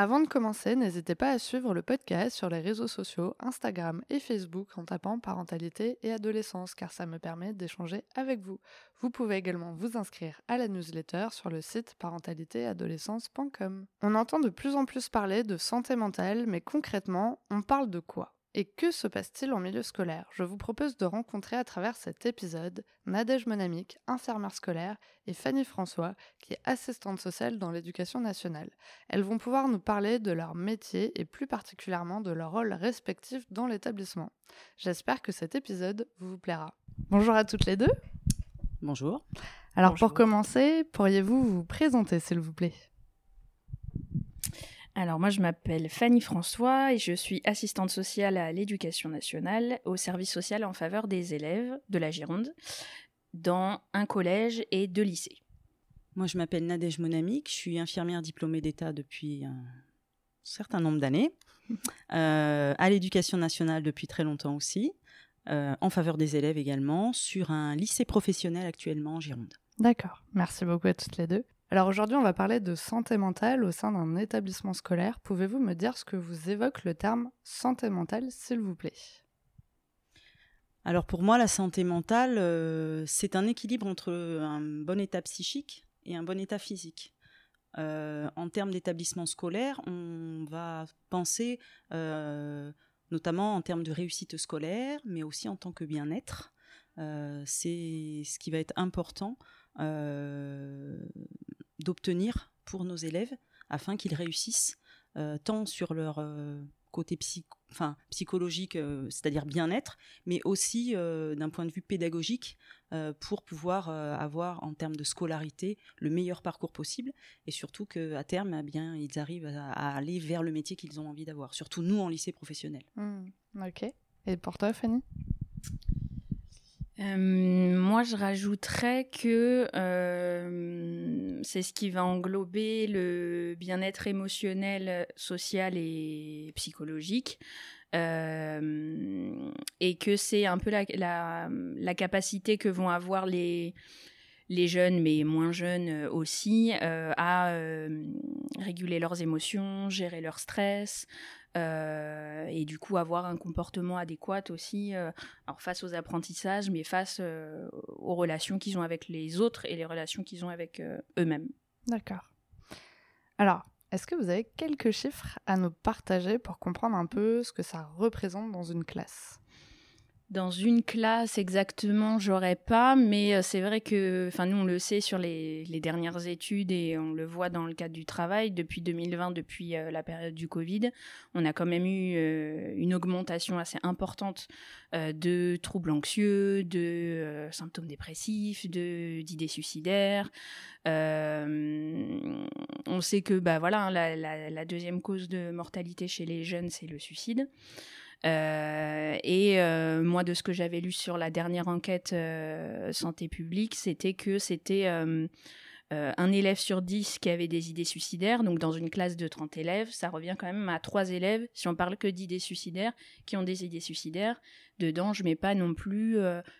Avant de commencer, n'hésitez pas à suivre le podcast sur les réseaux sociaux, Instagram et Facebook en tapant parentalité et adolescence car ça me permet d'échanger avec vous. Vous pouvez également vous inscrire à la newsletter sur le site parentalitéadolescence.com. On entend de plus en plus parler de santé mentale, mais concrètement, on parle de quoi? Et que se passe-t-il en milieu scolaire? Je vous propose de rencontrer à travers cet épisode Nadège Monamic, infirmière scolaire, et Fanny François, qui est assistante sociale dans l'éducation nationale. Elles vont pouvoir nous parler de leur métier et plus particulièrement de leur rôle respectif dans l'établissement. J'espère que cet épisode vous plaira. Bonjour à toutes les deux. Bonjour. Alors Bonjour. pour commencer, pourriez-vous vous présenter s'il vous plaît? Alors moi je m'appelle Fanny François et je suis assistante sociale à l'éducation nationale au service social en faveur des élèves de la Gironde dans un collège et deux lycées. Moi, je m'appelle Nadège Monamic, je suis infirmière diplômée d'État depuis un certain nombre d'années, euh, à l'éducation nationale depuis très longtemps aussi, euh, en faveur des élèves également, sur un lycée professionnel actuellement en Gironde. D'accord, merci beaucoup à toutes les deux. Alors aujourd'hui, on va parler de santé mentale au sein d'un établissement scolaire. Pouvez-vous me dire ce que vous évoque le terme santé mentale, s'il vous plaît? Alors pour moi, la santé mentale, euh, c'est un équilibre entre un bon état psychique et un bon état physique. Euh, en termes d'établissement scolaire, on va penser euh, notamment en termes de réussite scolaire, mais aussi en tant que bien-être. C'est ce qui va être important d'obtenir pour nos élèves afin qu'ils réussissent euh, tant sur leur euh, côté psychologique, euh, c'est-à-dire bien-être, mais aussi d'un point de vue pédagogique pour pouvoir avoir en termes de scolarité le meilleur parcours possible et surtout qu'à terme, eh bien, ils arrivent à, aller vers le métier qu'ils ont envie d'avoir, surtout nous en lycée professionnel. Hmm, Ok. Et pour toi, Fanny? Moi je rajouterais que euh, c'est ce qui va englober le bien-être émotionnel, social et psychologique. Euh, et que c'est un peu la, capacité que vont avoir les, les jeunes, mais moins jeunes euh, aussi, euh, à euh, réguler leurs émotions, gérer leur stress, euh, et du coup avoir un comportement adéquat aussi, euh, alors face aux apprentissages, mais face euh, aux relations qu'ils ont avec les autres et les relations qu'ils ont avec euh, eux-mêmes. D'accord. Alors, est-ce que vous avez quelques chiffres à nous partager pour comprendre un peu ce que ça représente dans une classe? Dans une classe exactement, j'aurais pas, mais euh, c'est vrai que, enfin nous on le sait sur les, dernières études et on le voit dans le cadre du travail depuis 2020, depuis euh, la période du Covid, on a quand même eu euh, une augmentation assez importante de troubles anxieux, de symptômes dépressifs, de d'idées suicidaires. On sait que bah voilà, hein, la deuxième cause de mortalité chez les jeunes c'est le suicide. Euh, et euh, moi, de ce que j'avais lu sur la dernière enquête euh, santé publique, c'était que c'était un élève sur dix qui avait des idées suicidaires. Donc, dans une classe de 30 élèves, ça revient quand même à trois élèves, si on parle que d'idées suicidaires, qui ont des idées suicidaires. Dedans, je mets pas non plus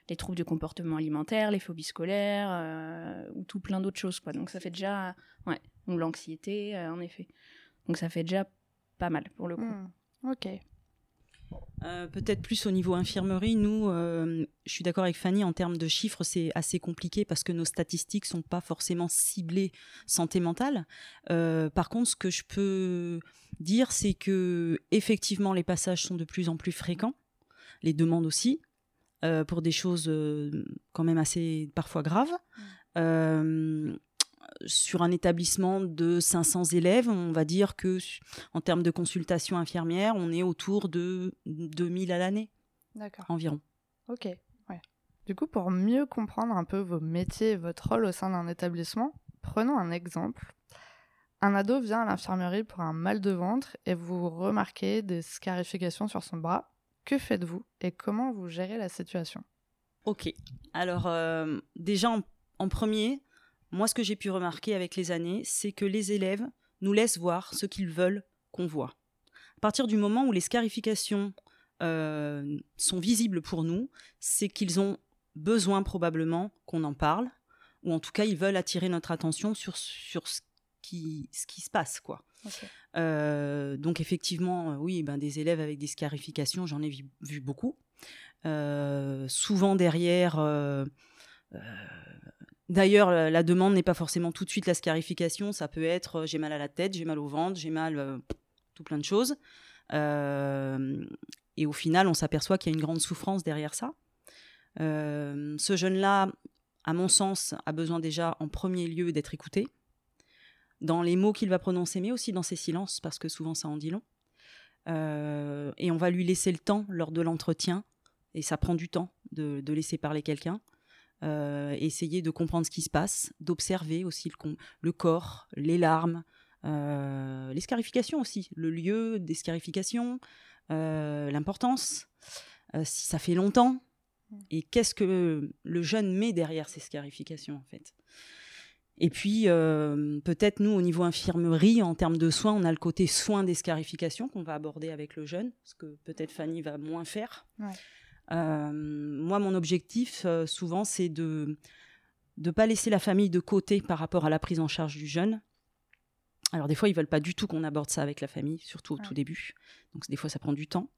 les troubles de comportement alimentaire, les phobies scolaires, ou tout plein d'autres choses. Donc, ça fait déjà... Ouais, ou l'anxiété, en effet. Donc, ça fait déjà pas mal, pour le coup. Hmm, Ok. Euh, Peut-être plus au niveau infirmerie, nous, euh, je suis d'accord avec Fanny, en termes de chiffres, c'est assez compliqué parce que nos statistiques sont pas forcément ciblées santé mentale. Euh, par contre, ce que je peux dire, c'est que effectivement, les passages sont de plus en plus fréquents, les demandes aussi, pour des choses quand même assez parfois graves. Sur un établissement de 500 élèves, on va dire que en termes de consultation infirmière, on est autour de 2000 à l'année D'accord. environ. Ok. Ouais. Du coup, pour mieux comprendre un peu vos métiers et votre rôle au sein d'un établissement, prenons un exemple. Un ado vient à l'infirmerie pour un mal de ventre et vous remarquez des scarifications sur son bras. Que faites-vous et comment vous gérez la situation? Ok. Alors, euh, déjà, en, premier, moi, ce que j'ai pu remarquer avec les années, c'est que les élèves nous laissent voir ce qu'ils veulent qu'on voit. À partir du moment où les scarifications euh, sont visibles pour nous, c'est qu'ils ont besoin probablement qu'on en parle, ou en tout cas, ils veulent attirer notre attention sur, sur ce, qui, ce qui se passe, quoi. Euh, donc effectivement, oui, ben, des élèves avec des scarifications, j'en ai vu, beaucoup. souvent derrière D'ailleurs, la demande n'est pas forcément tout de suite la scarification. Ça peut être euh, j'ai mal à la tête, j'ai mal au ventre, j'ai mal euh, tout plein de choses. Euh, et au final, on s'aperçoit qu'il y a une grande souffrance derrière ça. ce jeune-là, à mon sens, a besoin déjà en premier lieu d'être écouté dans les mots qu'il va prononcer, mais aussi dans ses silences, parce que souvent ça en dit long. et on va lui laisser le temps lors de l'entretien, et ça prend du temps de laisser parler quelqu'un. Euh, essayer de comprendre ce qui se passe, d'observer aussi le, le, corps, les larmes, euh, les scarifications aussi, le lieu des scarifications, euh, l'importance, si ça fait longtemps, mmh. et qu'est-ce que le jeune met derrière ces scarifications en fait? Et puis, peut-être nous, au niveau infirmerie, en termes de soins, on a le côté soins des scarifications qu'on va aborder avec le jeune, ce que peut-être Fanny va moins faire. Euh, moi, mon objectif, euh, souvent, c'est de ne pas laisser la famille de côté par rapport à la prise en charge du jeune. Alors, des fois, ils veulent pas du tout qu'on aborde ça avec la famille, surtout au tout début. Donc, des fois, ça prend du temps.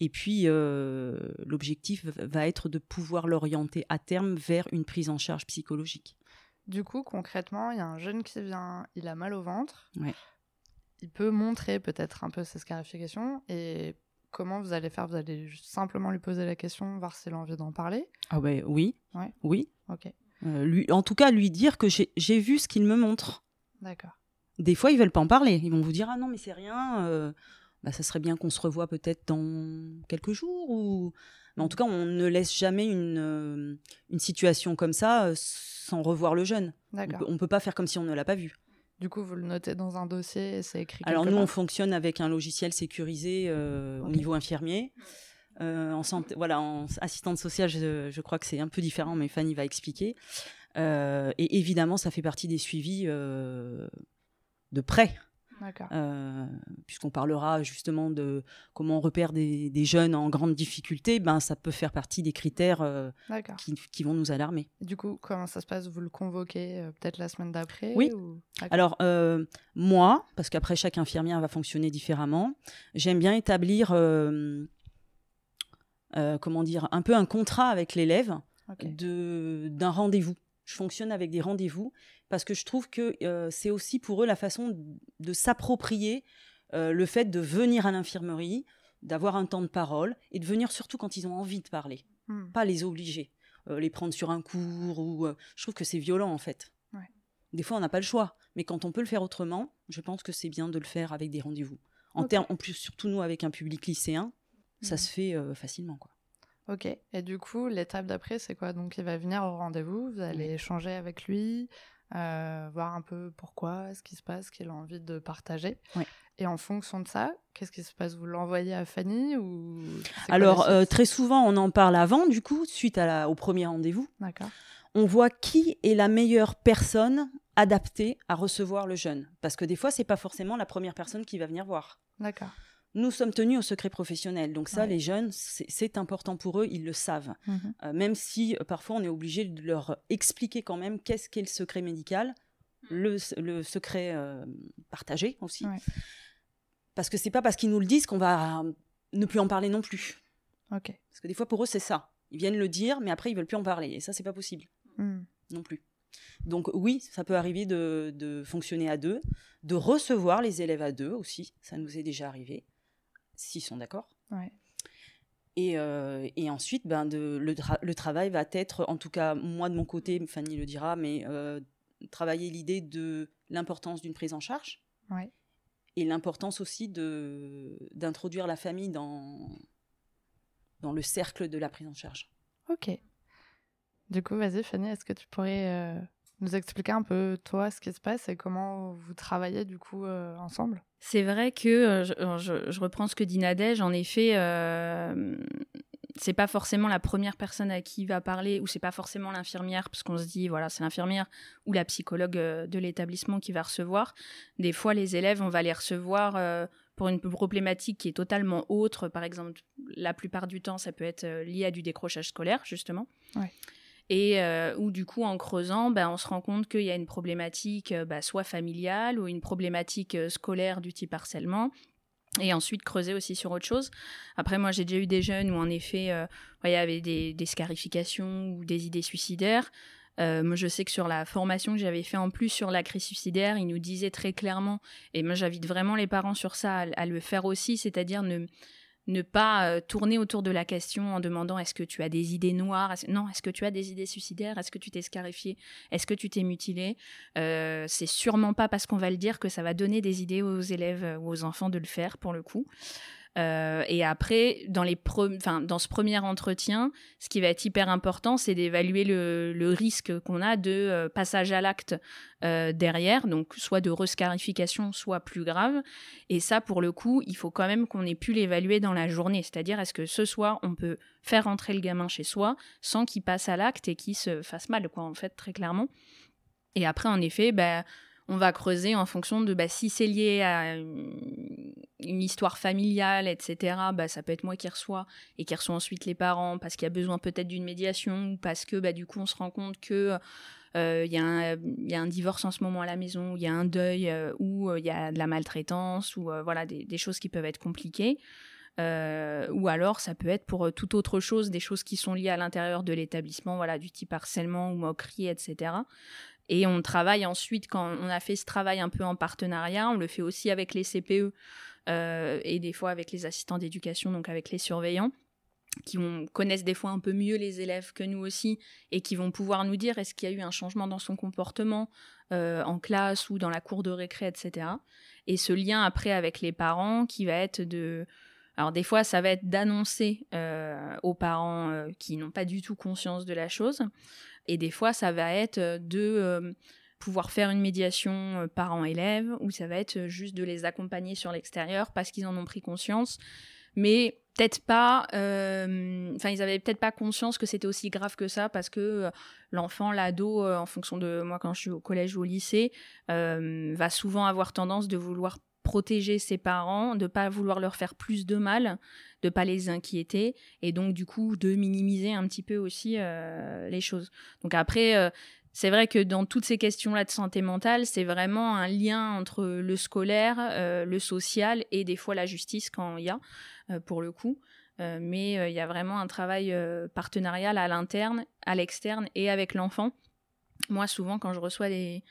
Et puis, euh, l'objectif va être de pouvoir l'orienter à terme vers une prise en charge psychologique. Du coup, concrètement, il y a un jeune qui vient, il a mal au ventre. Il peut montrer peut-être un peu ses scarifications et comment vous allez faire? Vous allez simplement lui poser la question, voir s'il a envie d'en parler? Ah ouais, oui. Ouais. Oui. Ok. Euh, lui, en tout cas, lui dire que j'ai vu ce qu'il me montre. D'accord. Des fois, ils veulent pas en parler. Ils vont vous dire ah non mais c'est rien. Euh, bah, ça serait bien qu'on se revoie peut-être dans quelques jours ou. Mais en tout cas, on ne laisse jamais une, euh, une situation comme ça sans revoir le jeune. On, ne peut pas faire comme si on ne l'a pas vu. Du coup, vous le notez dans un dossier et c'est écrit. Alors nous, on fonctionne avec un logiciel sécurisé euh, au niveau infirmier. Euh, en santé, voilà, en assistante sociale, je, crois que c'est un peu différent, mais Fanny va expliquer. Euh, et évidemment, ça fait partie des suivis de près euh, puisqu'on parlera justement de comment on repère des, jeunes en grande difficulté, ben, ça peut faire partie des critères euh, qui, vont nous alarmer. du coup, comment ça se passe? Vous le convoquez euh, peut-être la semaine d'après Oui. Alors, moi, parce qu'après chaque infirmière va fonctionner différemment, j'aime bien établir, comment dire, un peu un contrat avec l'élève d'un rendez-vous. Je fonctionne avec des rendez-vous parce que je trouve que euh, c'est aussi pour eux la façon de s'approprier euh, le fait de venir à l'infirmerie, d'avoir un temps de parole et de venir surtout quand ils ont envie de parler, hmm. pas les obliger, euh, les prendre sur un cours ou je trouve que c'est violent en fait. Des fois on n'a pas le choix, mais quand on peut le faire autrement, je pense que c'est bien de le faire avec des rendez-vous. En termes, en plus surtout nous avec un public lycéen, ça hmm. se fait facilement quoi. Ok. Et du coup, l'étape d'après, c'est quoi? Donc, il va venir au rendez-vous, vous allez échanger avec lui, euh, voir un peu pourquoi, ce qui se passe, qu'il a envie de partager. Et en fonction de ça, qu'est-ce qui se passe? Vous l'envoyez à Fanny ou Alors, euh, très souvent, on en parle avant, du coup, suite à la, au premier rendez-vous. D'accord. On voit qui est la meilleure personne adaptée à recevoir le jeune. Parce que des fois, c'est pas forcément la première personne qui va venir voir. D'accord. Nous sommes tenus au secret professionnel. Donc ça, les jeunes, c'est important pour eux, ils le savent. Mhm. Euh, même si euh, parfois on est obligé de leur expliquer quand même qu'est-ce qu'est le secret médical, le, secret euh, partagé aussi. Parce que c'est pas parce qu'ils nous le disent qu'on va ne plus en parler non plus. Ok. Parce que des fois pour eux c'est ça. Ils viennent le dire, mais après ils veulent plus en parler. Et ça c'est pas possible hmm. non plus. Donc oui, ça peut arriver de, de, fonctionner à deux, de recevoir les élèves à deux aussi. Ça nous est déjà arrivé s'ils sont d'accord. Et, euh, et, ensuite, ben de, le, travail va être, en tout cas, moi de mon côté, Fanny le dira, mais euh, travailler l'idée de l'importance d'une prise en charge. Et l'importance aussi d'introduire la famille dans, dans le cercle de la prise en charge. Ok. Du coup, vas-y, Fanny, est-ce que tu pourrais euh, nous expliquer un peu, toi, ce qui se passe et comment vous travaillez, du coup, ensemble? C'est vrai que, euh, je, reprends ce que dit Nadège, en effet, euh, c'est pas forcément la première personne à qui il va parler ou c'est pas forcément l'infirmière parce qu'on se dit voilà c'est l'infirmière ou la psychologue de l'établissement qui va recevoir des fois les élèves on va les recevoir pour une problématique qui est totalement autre. Par exemple, la plupart du temps, ça peut être euh, lié à du décrochage scolaire, justement. Et euh, où du coup, en creusant, bah, on se rend compte qu'il y a une problématique euh, bah, soit familiale ou une problématique scolaire du type harcèlement. Et ensuite creuser aussi sur autre chose. Après, moi, j'ai déjà eu des jeunes où en effet, il y avait des, scarifications ou des idées suicidaires. Euh, moi, je sais que sur la formation que j'avais fait en plus sur la crise suicidaire, il nous disait très clairement, et moi j'invite vraiment les parents sur ça à, le faire aussi, c'est-à-dire ne, ne pas euh, tourner autour de la question en demandant est-ce que tu as des idées noires? Non, est-ce que tu as des idées suicidaires? Est-ce que tu t'es scarifié? Est-ce que tu t'es mutilé? Euh, C'est sûrement pas parce qu'on va le dire que ça va donner des idées aux élèves ou aux enfants de le faire pour le coup. Euh, et après, dans, les dans ce premier entretien, ce qui va être hyper important, c'est d'évaluer le, risque qu'on a de euh, passage à l'acte euh, derrière, donc soit de rescarification, soit plus grave. Et ça, pour le coup, il faut quand même qu'on ait pu l'évaluer dans la journée. C'est-à-dire, est-ce que ce soir, on peut faire rentrer le gamin chez soi sans qu'il passe à l'acte et qu'il se fasse mal, quoi, en fait, très clairement. Et après, en effet, bah, on va creuser en fonction de bah, si c'est lié à une, histoire familiale, etc. Bah, ça peut être moi qui reçois et qui reçois ensuite les parents parce qu'il y a besoin peut-être d'une médiation ou parce que bah, du coup on se rend compte que euh, il y, a un divorce en ce moment à la maison, il y a un deuil euh, ou euh, il y a de la maltraitance ou voilà des, des, choses qui peuvent être compliquées. ou alors ça peut être pour toute autre chose, des choses qui sont liées à l'intérieur de l'établissement, voilà, du type harcèlement ou moquerie, etc. Et on travaille ensuite, quand on a fait ce travail un peu en partenariat, on le fait aussi avec les CPE euh, et des fois avec les assistants d'éducation, donc avec les surveillants qui connaissent des fois un peu mieux les élèves que nous aussi et qui vont pouvoir nous dire est-ce qu'il y a eu un changement dans son comportement euh, en classe ou dans la cour de récré, etc. Et ce lien après avec les parents qui va être de... Alors des fois, ça va être d'annoncer euh, aux parents qui n'ont pas du tout conscience de la chose. Et des fois, ça va être euh, de euh, pouvoir faire une médiation euh, parents-élèves, ou ça va être juste de les accompagner sur l'extérieur parce qu'ils en ont pris conscience. Mais peut-être pas, enfin, ils avaient peut-être pas conscience que c'était aussi grave que ça parce que l'enfant, l'ado, en fonction de moi quand je suis au collège ou au lycée, va souvent avoir tendance de vouloir protéger ses parents, de pas vouloir leur faire plus de mal, de pas les inquiéter et donc du coup de minimiser un petit peu aussi euh, les choses. Donc après euh, c'est vrai que dans toutes ces questions-là de santé mentale, c'est vraiment un lien entre le scolaire, euh, le social et des fois la justice quand il y a, pour le coup. mais il y a vraiment un travail partenarial à l'interne, à l'externe et avec l'enfant. Moi, souvent, quand je reçois des,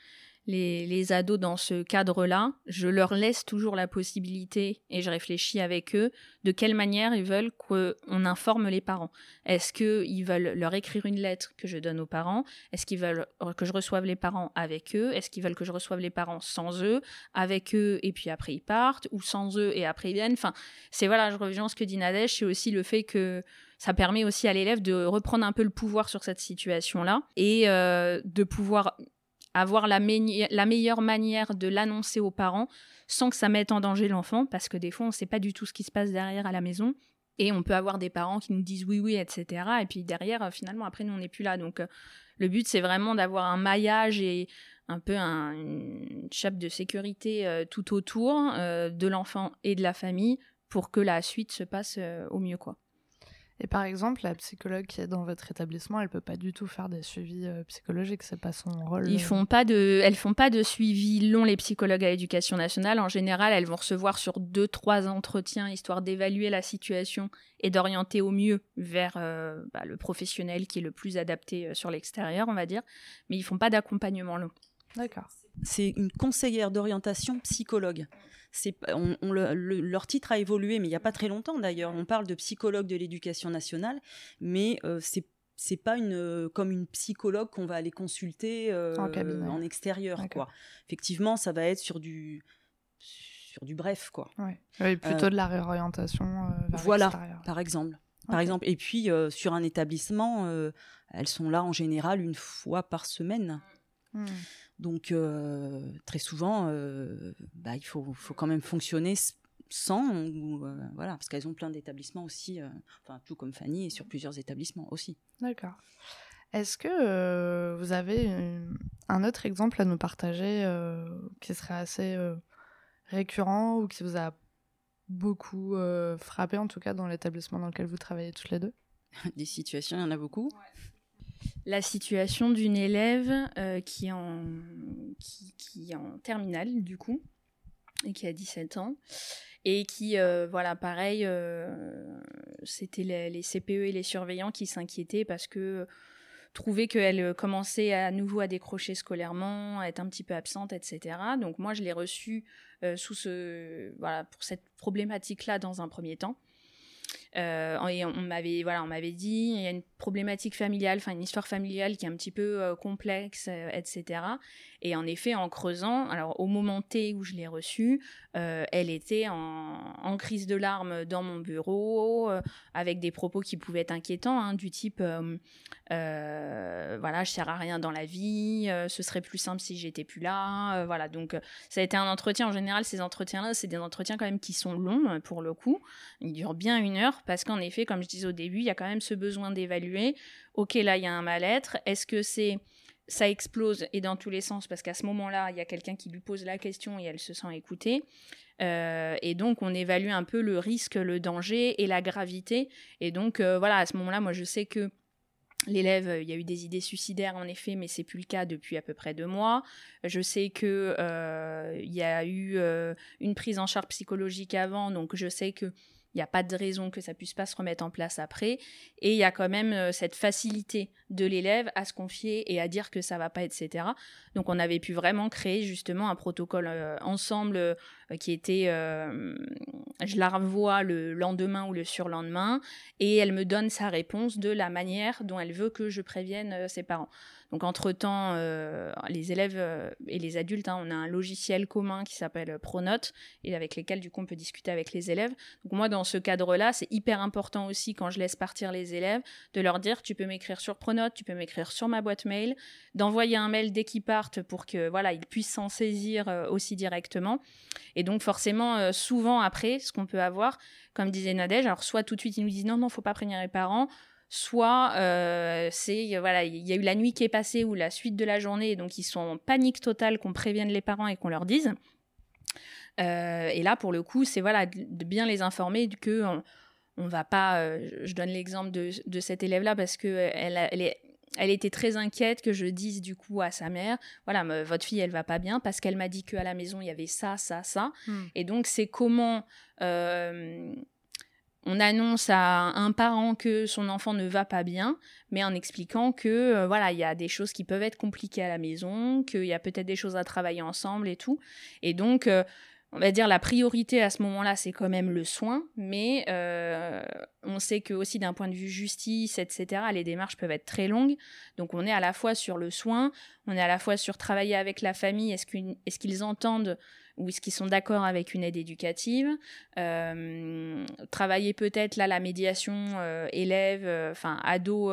les, ados dans ce cadre-là, je leur laisse toujours la possibilité, et je réfléchis avec eux, de quelle manière ils veulent qu'on informe les parents. Est-ce qu'ils veulent leur écrire une lettre que je donne aux parents? Est-ce qu'ils veulent que je reçoive les parents avec eux? Est-ce qu'ils veulent que je reçoive les parents sans eux, avec eux, et puis après ils partent, ou sans eux, et après ils viennent? Enfin, c'est voilà, je reviens à ce que dit Nadège, c'est aussi le fait que ça permet aussi à l'élève de reprendre un peu le pouvoir sur cette situation-là et euh, de pouvoir avoir la, meilleure manière de l'annoncer aux parents sans que ça mette en danger l'enfant, parce que des fois, on ne sait pas du tout ce qui se passe derrière à la maison. Et on peut avoir des parents qui nous disent oui, oui, etc. Et puis derrière, euh, finalement, après, nous, on n'est plus là. Donc, euh, le but, c'est vraiment d'avoir un maillage et un peu un, une chape de sécurité euh, tout autour de l'enfant et de la famille pour que la suite se passe au mieux, quoi. Et par exemple, la psychologue qui est dans votre établissement, elle peut pas du tout faire des suivis euh, psychologiques, c'est pas son rôle. Ils euh. font pas de, elles font pas de suivi long les psychologues à l'éducation nationale. En général, elles vont recevoir sur deux trois entretiens histoire d'évaluer la situation et d'orienter au mieux vers euh, bah, le professionnel qui est le plus adapté sur l'extérieur, on va dire. Mais ils font pas d'accompagnement long. D'accord. C'est une conseillère d'orientation psychologue on, leur titre a évolué, mais il n'y a pas très longtemps d'ailleurs. On parle de psychologue de l'éducation nationale, mais euh, c'est c'est pas une euh, comme une psychologue qu'on va aller consulter euh, en, extérieur quoi. Effectivement, ça va être sur du sur du bref quoi. Oui, plutôt de la réorientation vers Voilà, par exemple. Par exemple, et puis sur un établissement, elles sont là en général une fois par semaine. Hmm. Donc, euh, très souvent, euh, bah, il faut, faut, quand même fonctionner sans, ou, voilà, parce qu'elles ont plein d'établissements aussi, enfin tout comme Fanny, et sur plusieurs établissements aussi. D'accord. Est-ce que vous avez un autre exemple à nous partager qui serait assez récurrent ou qui vous a beaucoup frappé, en tout cas dans l'établissement dans lequel vous travaillez toutes les deux? Des situations, il y en a beaucoup. La situation d'une élève qui, est en, qui, en terminale, du coup, et qui a 17 ans, et qui, voilà, pareil, c'était les, les, CPE et les surveillants qui s'inquiétaient parce que trouver qu'elle euh, commençait à nouveau à décrocher scolairement, à être un petit peu absente, etc. Donc moi, je l'ai reçue euh, sous ce, voilà, pour cette problématique-là dans un premier temps. Euh, et on, m'avait voilà, on m'avait dit il y a une problématique familiale, enfin une histoire familiale qui est un petit peu euh, complexe, euh, etc. Et en effet, en creusant, alors au moment T où je l'ai reçue, elle était en, crise de larmes dans mon bureau, avec des propos qui pouvaient être inquiétants, hein, du type voilà, je sers à rien dans la vie, ce serait plus simple si j'étais plus là, voilà. Donc ça a été un entretien. En général, ces entretiens-là, c'est des entretiens quand même qui sont longs pour le coup. Ils durent bien une heure parce qu'en effet, comme je disais au début, il y a quand même ce besoin d'évaluer. Ok, là, il y a un mal-être. Est-ce que c'est ça explose et dans tous les sens parce qu'à ce moment-là, il y a quelqu'un qui lui pose la question et elle se sent écoutée. Euh, et donc, on évalue un peu le risque, le danger et la gravité. Et donc, euh, voilà, à ce moment-là, moi, je sais que L'élève, euh, il y a eu des idées suicidaires en effet, mais c'est plus le cas depuis à peu près deux mois. Je sais que il y a eu une prise en charge psychologique avant, donc je sais que il n'y a pas de raison que ça puisse pas se remettre en place après. Et il y a quand même euh, cette facilité de l'élève à se confier et à dire que ça va pas, etc. Donc on avait pu vraiment créer justement un protocole euh, ensemble euh, qui était, je la revois le lendemain ou le surlendemain, et elle me donne sa réponse de la manière dont elle veut que je prévienne ses parents. Donc entre-temps, euh, les élèves euh, et les adultes, hein, on a un logiciel commun qui s'appelle Pronote et avec lesquels du coup on peut discuter avec les élèves. Donc moi dans ce cadre-là, c'est hyper important aussi quand je laisse partir les élèves de leur dire tu peux m'écrire sur Pronote, tu peux m'écrire sur ma boîte mail, d'envoyer un mail dès qu'ils partent pour que voilà, puissent s'en saisir euh, aussi directement. Et donc forcément souvent après ce qu'on peut avoir comme disait Nadège, alors soit tout de suite ils nous disent non non, faut pas prévenir les parents, soit euh, c'est voilà il y a eu la nuit qui est passée ou la suite de la journée donc ils sont en panique totale qu'on prévienne les parents et qu'on leur dise. Euh, et là pour le coup c'est voilà de, bien les informer que on, va pas euh, je donne l'exemple de, de, cette élève là parce que elle, elle, est, elle était très inquiète que je dise du coup à sa mère, voilà, votre fille elle va pas bien parce qu'elle m'a dit qu'à la maison il y avait ça, ça, ça. Hmm. Et donc c'est comment on annonce à un parent que son enfant ne va pas bien, mais en expliquant que euh, voilà, il y a des choses qui peuvent être compliquées à la maison, qu'il y a peut-être des choses à travailler ensemble et tout. Et donc, euh, on va dire la priorité à ce moment-là, c'est quand même le soin, mais euh, on sait que aussi d'un point de vue justice, etc., les démarches peuvent être très longues. Donc, on est à la fois sur le soin, on est à la fois sur travailler avec la famille. Est-ce qu'ils entendent ou est-ce qu'ils sont d'accord avec une aide éducative euh, Travailler peut-être là la médiation euh, élève, enfin ado,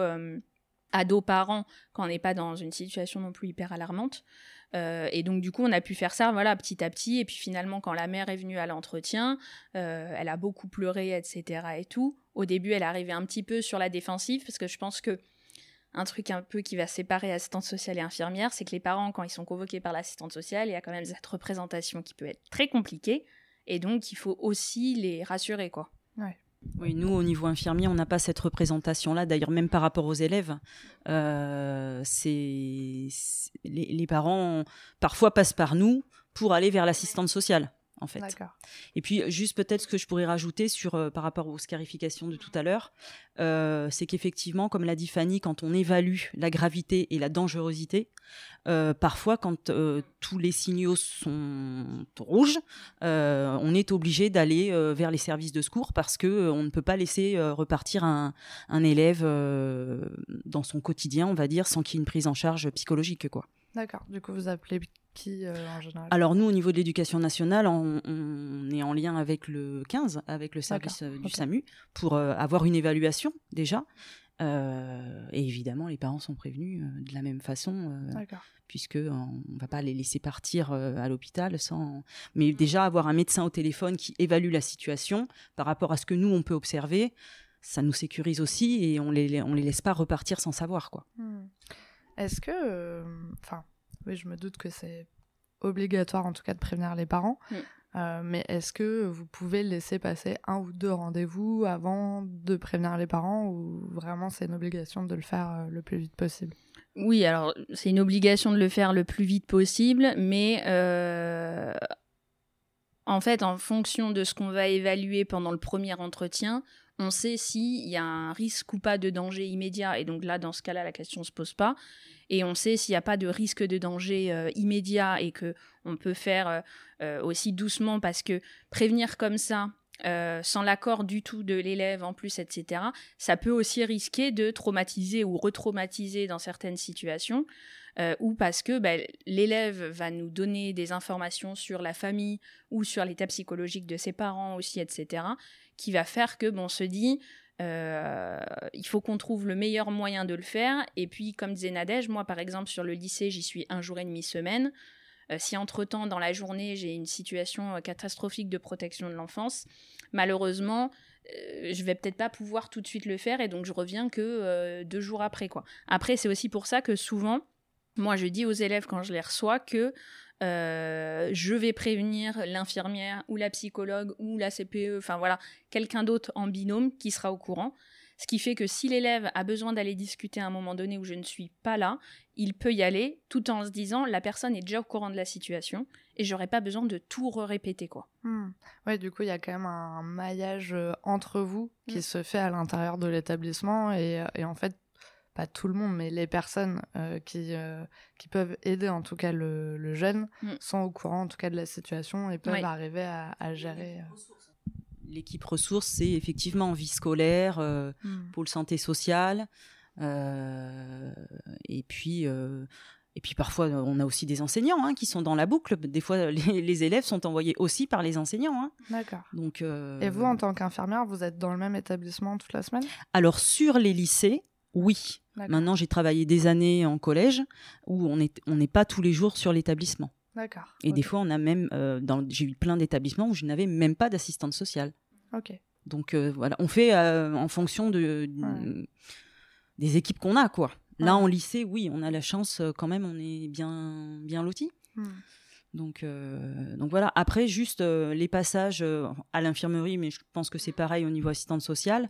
ado parent quand on n'est pas dans une situation non plus hyper alarmante. Et donc du coup, on a pu faire ça, voilà, petit à petit. Et puis finalement, quand la mère est venue à l'entretien, elle a beaucoup pleuré, etc. Et tout. Au début, elle arrivait un petit peu sur la défensive parce que je pense que un truc un peu qui va séparer assistante sociale et infirmière, c'est que les parents, quand ils sont convoqués par l'assistante sociale, il y a quand même cette représentation qui peut être très compliquée, et donc il faut aussi les rassurer, quoi. Oui, nous, au niveau infirmier, on n'a pas cette représentation-là. D'ailleurs, même par rapport aux élèves, euh, c'est les, parents, parfois, passent par nous pour aller vers l'assistante sociale en fait. Et puis juste peut-être ce que je pourrais rajouter sur euh, par rapport aux scarifications de tout à l'heure, euh, c'est qu'effectivement, comme l'a dit Fanny, quand on évalue la gravité et la dangerosité, euh, parfois quand tous les signaux sont rouges, on est obligé d'aller vers les services de secours parce que on ne peut pas laisser repartir un, un élève dans son quotidien, on va dire, sans qu'il y ait une prise en charge psychologique, quoi. D'accord. Du coup, vous appelez qui euh, en général Alors nous, au niveau de l'éducation nationale, on, est en lien avec le 15, avec le service euh, du SAMU, pour euh, avoir une évaluation déjà. et évidemment, les parents sont prévenus de la même façon, puisque on ne va pas les laisser partir à l'hôpital sans. Mais mmh. déjà avoir un médecin au téléphone qui évalue la situation par rapport à ce que nous on peut observer, ça nous sécurise aussi et on les on les laisse pas repartir sans savoir quoi. Mmh. Est-ce que, enfin, oui, je me doute que c'est obligatoire en tout cas de prévenir les parents. Mm. Euh, mais est-ce que vous pouvez laisser passer un ou deux rendez-vous avant de prévenir les parents ou vraiment c'est une obligation de le faire euh, le plus vite possible? Oui, alors c'est une obligation de le faire le plus vite possible, mais euh, en fait, en fonction de ce qu'on va évaluer pendant le premier entretien, on sait s'il y a un risque ou pas de danger immédiat. Et donc là, dans ce cas-là, la question ne se pose pas et on sait s'il n'y a pas de risque de danger euh, immédiat et que on peut faire euh, euh, aussi doucement parce que prévenir comme ça sans l'accord du tout de l'élève en plus, etc., ça peut aussi risquer de traumatiser ou retraumatiser dans certaines situations, ou parce que bah, l'élève va nous donner des informations sur la famille ou sur l'état psychologique de ses parents aussi, etc., qui va faire que bon, on se dit, euh, il faut qu'on trouve le meilleur moyen de le faire. Et puis, comme disait moi, par exemple, sur le lycée, j'y suis un jour et demi semaine. Euh, si entre-temps, dans la journée, j'ai une situation euh, catastrophique de protection de l'enfance, malheureusement, je vais peut-être pas pouvoir tout de suite le faire et donc je reviens que deux jours après. quoi. Après, c'est aussi pour ça que souvent, moi, je dis aux élèves quand je les reçois que euh, je vais prévenir l'infirmière ou la psychologue ou la CPE, enfin voilà, quelqu'un d'autre en binôme qui sera au courant. Ce qui fait que si l'élève a besoin d'aller discuter à un moment donné où je ne suis pas là, il peut y aller tout en se disant la personne est déjà au courant de la situation et j'aurais pas besoin de tout répéter quoi. Hmm. Ouais, du coup, il y a quand même un maillage euh, entre vous qui hmm. se fait à l'intérieur de l'établissement et, et, en fait, pas tout le monde, mais les personnes euh, qui, euh, qui peuvent aider en tout cas le, jeune mm. sont au courant en tout cas de la situation et peuvent arriver à, gérer. Euh. L'équipe ressources, c'est effectivement vie scolaire, mm. pôle santé sociale, et puis. et puis parfois, on a aussi des enseignants hein, qui sont dans la boucle. Des fois, les, élèves sont envoyés aussi par les enseignants. Hein. D'accord. Donc. Et vous, en tant qu'infirmière, vous êtes dans le même établissement toute la semaine? Alors sur les lycées, oui. Maintenant, j'ai travaillé des années en collège où on n'est on pas tous les jours sur l'établissement. D'accord. Et des fois, on a même, euh, j'ai eu plein d'établissements où je n'avais même pas d'assistante sociale. Ok. Donc euh, voilà, on fait euh, en fonction de, des équipes qu'on a, quoi. Là, en lycée, oui, on a la chance quand même, on est bien, bien loti. Hmm. Donc, donc voilà. Après, juste les passages à l'infirmerie, mais je pense que c'est pareil au niveau assistante sociale.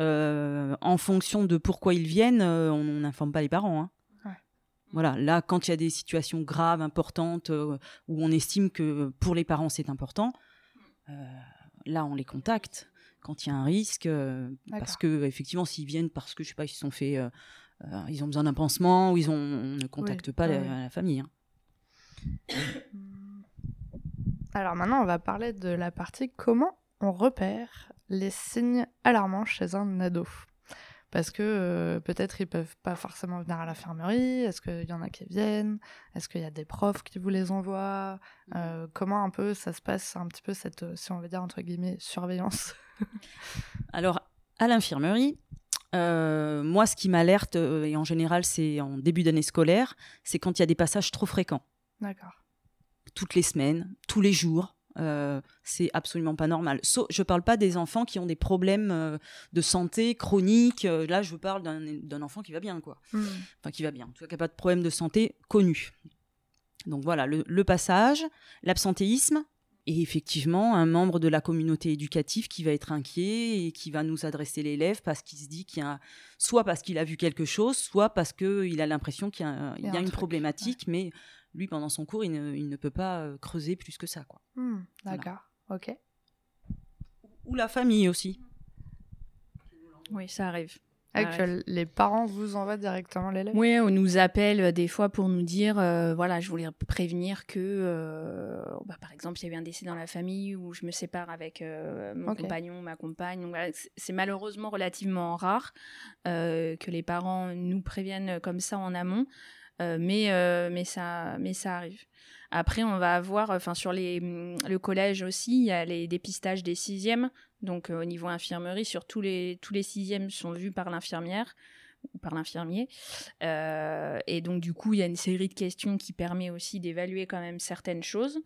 Euh, en fonction de pourquoi ils viennent, euh, on n'informe pas les parents. Hein. Voilà, là, quand il y a des situations graves, importantes, euh, où on estime que pour les parents c'est important, là, on les contacte quand il y a un risque, parce que effectivement, s'ils viennent parce que je sais pas, ils sont fait, ils ont besoin d'un pansement, ou ils ont, on ne contacte pas la, famille. Hein. Alors maintenant, on va parler de la partie comment on repère les signes alarmants chez un ado parce que euh, peut-être ils peuvent pas forcément venir à l'infirmerie, est-ce qu'il y en a qui viennent, est-ce qu'il y a des profs qui vous les envoient, euh, comment un peu ça se passe un petit peu cette, si on veut dire entre guillemets, surveillance? Alors à l'infirmerie, euh, moi ce qui m'alerte, et en général c'est en début d'année scolaire, c'est quand il y a des passages trop fréquents. D'accord. Toutes les semaines, tous les jours, euh, c'est absolument pas normal. So, je parle pas des enfants qui ont des problèmes euh, de santé chroniques. Euh, là, je parle d'un enfant qui va bien, quoi. Hmm. Enfin, qui va bien. En tout cas, qui n'a pas de problème de santé connu. Donc voilà, le, passage, l'absentéisme, et effectivement, un membre de la communauté éducative qui va être inquiet et qui va nous adresser l'élève parce qu'il se dit qu'il y a, soit parce qu'il a vu quelque chose, soit parce qu'il a l'impression qu'il y a, il y a, une problématique, mais lui, pendant son cours, il ne, peut pas euh, creuser plus que ça. quoi. Hmm, d'accord, ok. Ou la famille aussi. Oui, ça arrive. les parents vous envoient directement l'élève? Oui, on nous appelle euh, des fois pour nous dire, euh, voilà, je voulais prévenir que, bah, par exemple, il y avait un décès dans la famille ou je me sépare avec mon compagnon, ma compagne. c'est malheureusement relativement rare que les parents nous préviennent comme ça en amont. Mais, mais, ça, mais ça arrive. Après, on va avoir, enfin sur les, mm, le collège aussi, il y a les dépistages des sixièmes. Donc au niveau infirmerie, sur tous les, tous les sixièmes sont vus par l'infirmière ou par l'infirmier. Euh, et donc, du coup, il y a une série de questions qui permet aussi d'évaluer quand même certaines choses.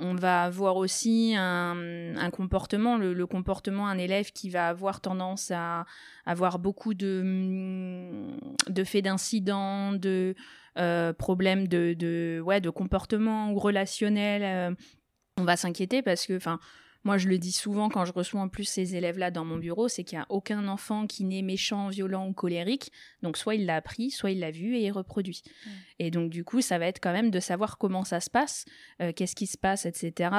On va avoir aussi un, comportement, le, comportement, un élève qui va avoir tendance à avoir beaucoup de, mm, de faits d'incidents, de euh, problèmes de, de, ouais, de comportement ou relationnel. Euh, on va s'inquiéter parce que, enfin, moi, je le dis souvent quand je reçois en plus ces élèves-là dans mon bureau, c'est qu'il n'y a aucun enfant qui naît méchant, violent ou colérique. Donc, soit il l'a appris, soit il l'a vu et il reproduit. Et donc, du coup, ça va être quand même de savoir comment ça se passe, euh, qu'est-ce qui se passe, etc.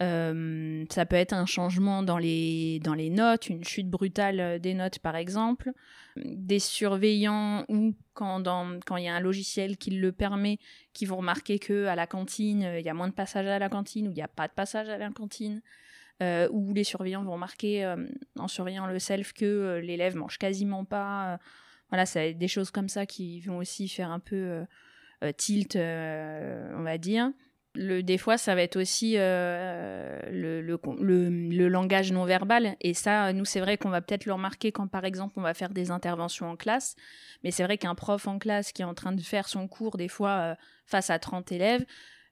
Euh, ça peut être un changement dans les, dans les notes, une chute brutale euh, des notes, par exemple. Des surveillants ou quand quand il y a un logiciel qui le permet, qui vont remarquer que à la cantine, il y a moins de passages à la cantine ou il n'y a pas de passage à la cantine. Euh, où les surveillants vont remarquer euh, en surveillant le self que euh, l'élève mange quasiment pas. voilà, c'est des choses comme ça qui vont aussi faire un peu tilt, on va dire. Le, des fois, ça va être aussi le, le, langage non verbal. Et ça, nous, c'est vrai qu'on va peut-être le remarquer quand, par exemple, on va faire des interventions en classe. Mais c'est vrai qu'un prof en classe qui est en train de faire son cours, des fois, face à 30 élèves,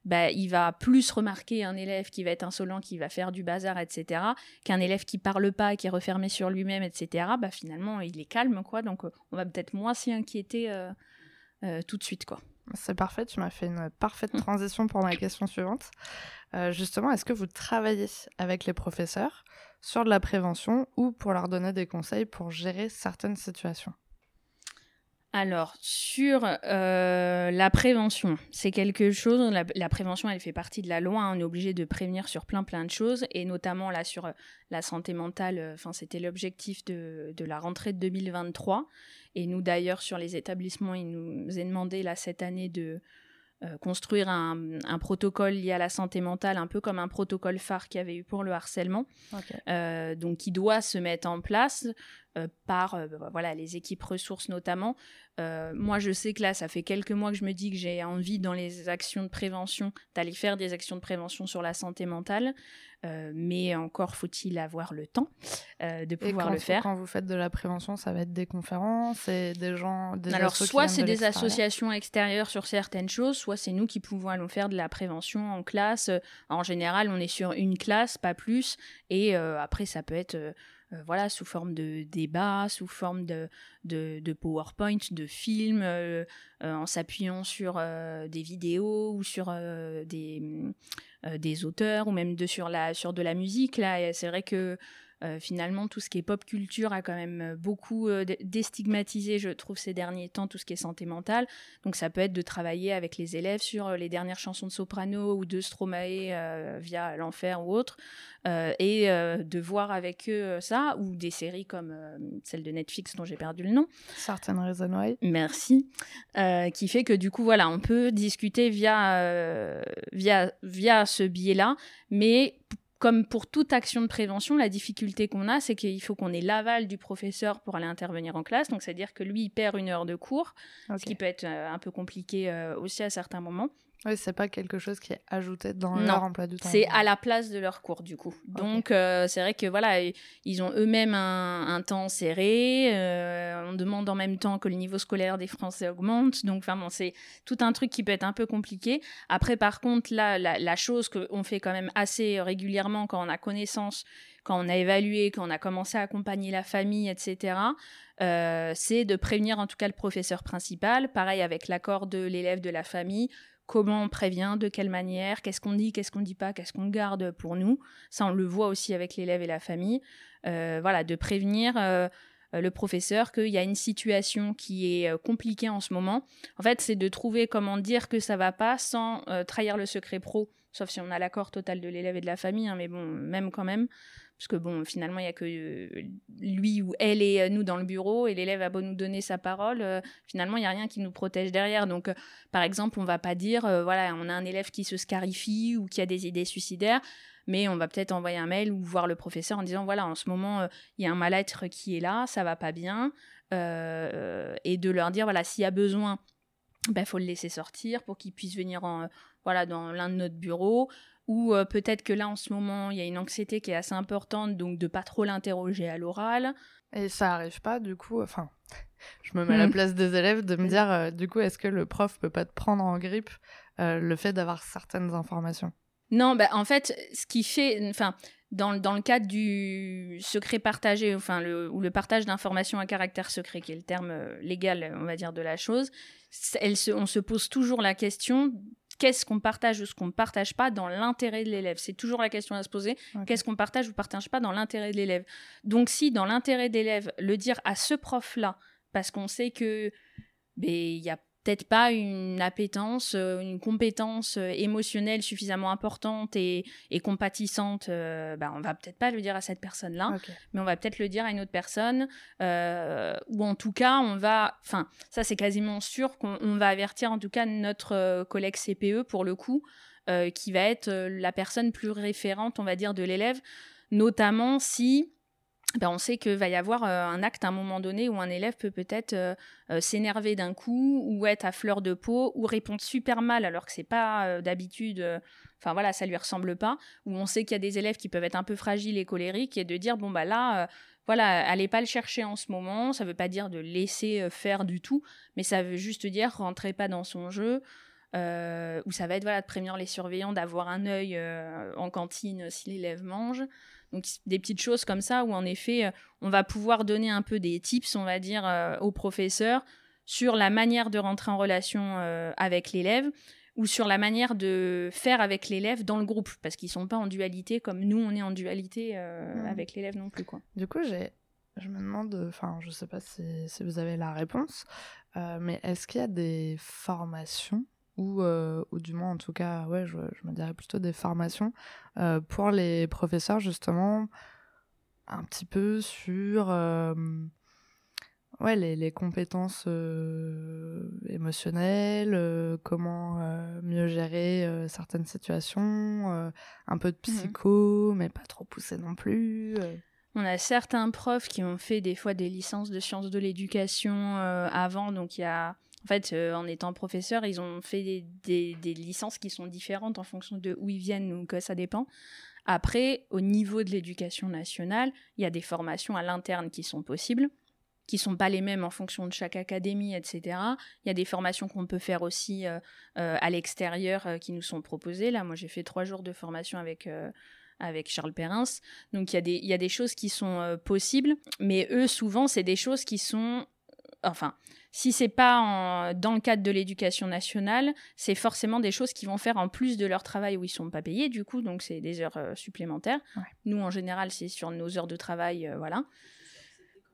bah, il va plus remarquer un élève qui va être insolent, qui va faire du bazar, etc., qu'un élève qui parle pas, qui est refermé sur lui-même, etc. Bah, finalement, il est calme, quoi. Donc, euh, on va peut-être moins s'y inquiéter euh, euh, tout de suite, quoi. C'est parfait, tu m'as fait une parfaite hum. transition pour la question suivante. justement, est-ce que vous travaillez avec les professeurs sur de la prévention ou pour leur donner des conseils pour gérer certaines situations? Alors, sur euh, la prévention, c'est quelque chose, la, prévention, elle fait partie de la loi, hein. on est obligé de prévenir sur plein plein de choses, et notamment là sur euh, la santé mentale, euh, c'était l'objectif de, la rentrée de 2023, et nous d'ailleurs sur les établissements, il nous est demandé là cette année de construire un, protocole lié à la santé mentale, un peu comme un protocole phare qu'il y avait eu pour le harcèlement, donc qui doit se mettre en place. Euh, par euh, bah, voilà, les équipes ressources notamment. Euh, moi, je sais que là, ça fait quelques mois que je me dis que j'ai envie dans les actions de prévention d'aller faire des actions de prévention sur la santé mentale, mais encore faut-il avoir le temps de pouvoir le faire. Quand vous faites de la prévention, ça va être des conférences et des gens. Des Alors, soit c'est des associations extérieures sur certaines choses, soit c'est nous qui pouvons aller faire de la prévention en classe. En général, on est sur une classe, pas plus, et après, ça peut être euh, voilà, sous forme de débat, sous forme de, PowerPoint, de films, euh, euh, en s'appuyant sur des vidéos ou sur des, des auteurs ou même de, sur, la, sur de la musique. Là, c'est vrai que euh, finalement, tout ce qui est pop culture a quand même euh, beaucoup euh, déstigmatisé, je trouve, ces derniers temps, tout ce qui est santé mentale. Donc, ça peut être de travailler avec les élèves sur les dernières chansons de soprano ou de Stromae via l'enfer ou autre, et de voir avec eux ça, ou des séries comme celle de Netflix dont j'ai perdu le nom. Certaines raisons, Merci. qui fait que du coup, voilà, on peut discuter via, via, via ce biais-là, mais comme pour toute action de prévention, la difficulté qu'on a, c'est qu'il faut qu'on ait l'aval du professeur pour aller intervenir en classe. Donc, c'est-à-dire que lui, il perd une heure de cours, ce qui peut être euh, un peu compliqué euh, aussi à certains moments. Oui, c'est pas quelque chose qui est ajouté dans leur emploi du temps. C'est à la place de leur cours, du coup. Donc, euh, c'est vrai que voilà, ils ont eux-mêmes un, temps serré. Euh, on demande en même temps que le niveau scolaire des Français augmente. Donc, enfin, c'est tout un truc qui peut être un peu compliqué. Après, par contre, là, la, la chose qu'on fait quand même assez régulièrement quand on a connaissance, quand on a évalué, quand on a commencé à accompagner la famille, etc., euh, c'est de prévenir en tout cas le professeur principal. Pareil avec l'accord de l'élève de la famille comment on prévient, de quelle manière, qu'est-ce qu'on dit, qu'est-ce qu'on dit pas, qu'est-ce qu'on garde pour nous. Ça, on le voit aussi avec l'élève et la famille. Euh, voilà, de prévenir euh, euh, le professeur qu'il y a une situation qui est compliquée en ce moment. En fait, c'est de trouver comment dire que ça va pas sans trahir le secret pro, sauf si on a l'accord total de l'élève et de la famille, hein, mais bon, même quand même parce que bon, finalement, il n'y a que euh, lui ou elle et euh, nous dans le bureau, et l'élève a beau nous donner sa parole, euh, finalement, il n'y a rien qui nous protège derrière. Donc, par exemple, on va pas dire, voilà, on a un élève qui se scarifie ou qui a des idées suicidaires, mais on va peut-être envoyer un mail ou voir le professeur en disant, voilà, en ce moment, il y a un mal-être qui est là, ça va pas bien, et de leur dire, voilà, s'il y a besoin il bah, faut le laisser sortir pour qu'il puisse venir en, voilà, dans l'un de notre bureaux. Ou euh, peut-être que là, en ce moment, il y a une anxiété qui est assez importante, donc de pas trop l'interroger à l'oral. Et ça arrive pas, du coup, enfin, je me mets à la hmm. place des élèves de me dire, euh, du coup, est-ce que le prof peut pas te prendre en grippe euh, le fait d'avoir certaines informations? Non, bah, en fait, ce qui fait, enfin, dans, dans, le cadre du secret partagé, enfin, le, ou le partage d'informations à caractère secret, qui est le terme légal, on va dire, de la chose, elle on se pose toujours la question qu'est-ce qu'on partage ou ce qu'on ne partage pas dans l'intérêt de l'élève. C'est toujours la question à se poser. Qu'est-ce qu'on partage ou partage pas dans l'intérêt de l'élève? Donc si dans l'intérêt de l'élève, le dire à ce prof-là, parce qu'on sait que ben, il y a peut-être pas une appétence, euh, une compétence euh, émotionnelle suffisamment importante et, compatissante, euh, bah, on va peut-être pas le dire à cette personne-là, mais on va peut-être le dire à une autre personne, ou en tout cas, on va, enfin, ça c'est quasiment sûr qu'on va avertir en tout cas notre collègue CPE pour le coup, qui va être la personne plus référente, on va dire, de l'élève, notamment si ben on sait qu'il va y avoir euh, un acte à un moment donné où un élève peut peut-être euh, euh, s'énerver d'un coup ou être à fleur de peau ou répondre super mal alors que c'est pas d'habitude enfin voilà ça lui ressemble pas. Où on sait qu'il y a des élèves qui peuvent être un peu fragiles et colériques et de dire bon bah là voilà allez pas le chercher en ce moment ça veut pas dire de laisser faire du tout mais ça veut juste dire rentrez pas dans son jeu ou ça va être voilà de prévenir les surveillants d'avoir un œil en cantine si l'élève mange donc des petites choses comme ça où en effet euh, on va pouvoir donner un peu des tips, on va dire, euh, aux professeurs sur la manière de rentrer en relation euh, avec l'élève ou sur la manière de faire avec l'élève dans le groupe, parce qu'ils sont pas en dualité comme nous on est en dualité avec l'élève non plus. Quoi. Du coup, j'ai, je me demande, enfin, je sais pas si, si, vous avez la réponse, mais est-ce qu'il y a des formations ou, euh, ou du moins en tout cas, ouais, je, me dirais plutôt des formations euh, pour les professeurs justement un petit peu sur euh, ouais, les, les compétences émotionnelles, comment mieux gérer certaines situations, un peu de mmh psycho, mais pas trop poussé non plus. On a certains profs qui ont fait des fois des licences de sciences de l'éducation avant, donc il y a en fait, euh, en étant professeur, ils ont fait des, licences qui sont différentes en fonction de où ils viennent, donc ça dépend. Après, au niveau de l'éducation nationale, il y a des formations à l'interne qui sont possibles, qui sont pas les mêmes en fonction de chaque académie, etc. Il y a des formations qu'on peut faire aussi euh, euh, à l'extérieur qui nous sont proposées. Là, moi, j'ai fait trois jours de formation avec avec Charles Perrins. Donc il y, a des, il y a des choses qui sont possibles, mais eux, souvent, c'est des choses qui sont... Enfin, si c'est pas dans le cadre de l'éducation nationale, c'est forcément des choses qui vont faire en plus de leur travail où ils sont pas payés du coup, donc c'est des heures euh, supplémentaires. Nous en général, c'est sur nos heures de travail, euh, voilà.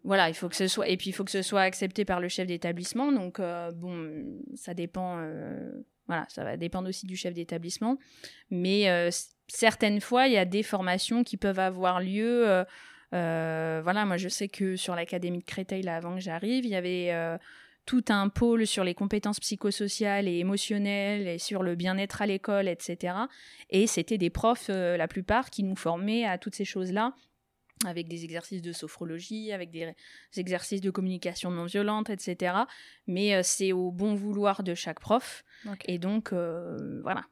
Voilà, il faut que ce soit et puis il faut que ce soit accepté par le chef d'établissement. Donc euh, bon, ça dépend. voilà, ça va dépendre aussi du chef d'établissement. Mais certaines fois, il y a des formations qui peuvent avoir lieu. Voilà, moi je sais que sur l'académie de Créteil, là, avant que j'arrive, il y avait tout un pôle sur les compétences psychosociales et émotionnelles et sur le bien-être à l'école, etc. Et c'était des profs, euh, la plupart, qui nous formaient à toutes ces choses-là avec des exercices de sophrologie, avec des exercices de communication non violente, etc. Mais euh, c'est au bon vouloir de chaque prof. Et donc, euh, voilà.